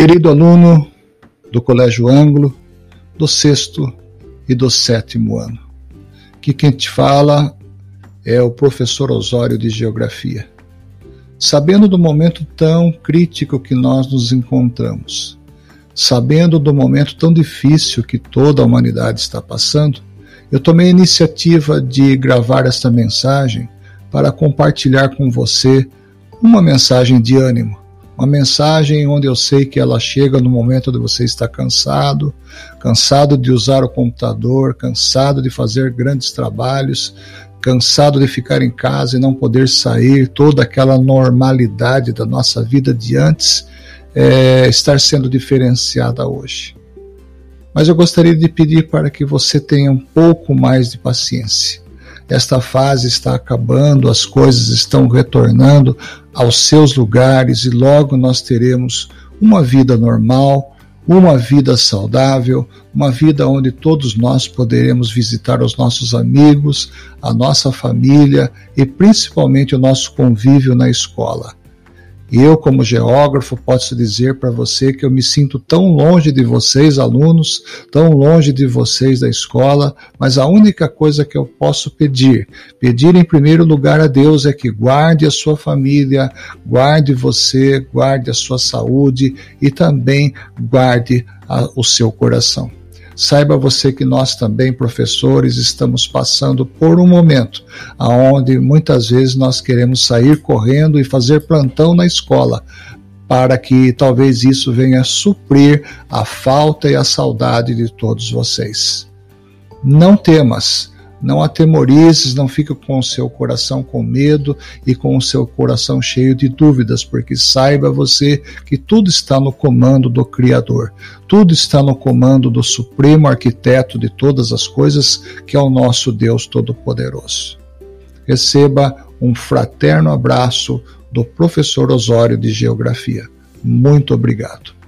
Querido aluno do Colégio Ângulo, do sexto e do sétimo ano, que quem te fala é o professor Osório de Geografia. Sabendo do momento tão crítico que nós nos encontramos, sabendo do momento tão difícil que toda a humanidade está passando, eu tomei a iniciativa de gravar esta mensagem para compartilhar com você uma mensagem de ânimo, uma mensagem onde eu sei que ela chega no momento de você estar cansado, cansado de usar o computador, cansado de fazer grandes trabalhos, cansado de ficar em casa e não poder sair, toda aquela normalidade da nossa vida de antes é, estar sendo diferenciada hoje. Mas eu gostaria de pedir para que você tenha um pouco mais de paciência esta fase está acabando, as coisas estão retornando aos seus lugares e logo nós teremos uma vida normal, uma vida saudável, uma vida onde todos nós poderemos visitar os nossos amigos, a nossa família e principalmente o nosso convívio na escola. Eu, como geógrafo, posso dizer para você que eu me sinto tão longe de vocês, alunos, tão longe de vocês da escola, mas a única coisa que eu posso pedir, pedir em primeiro lugar a Deus é que guarde a sua família, guarde você, guarde a sua saúde e também guarde a, o seu coração. Saiba você que nós também, professores, estamos passando por um momento aonde muitas vezes nós queremos sair correndo e fazer plantão na escola, para que talvez isso venha suprir a falta e a saudade de todos vocês. Não temas, não atemorizes, não fique com o seu coração com medo e com o seu coração cheio de dúvidas, porque saiba você que tudo está no comando do Criador, tudo está no comando do Supremo Arquiteto de todas as coisas, que é o nosso Deus Todo-Poderoso. Receba um fraterno abraço do professor Osório de Geografia. Muito obrigado.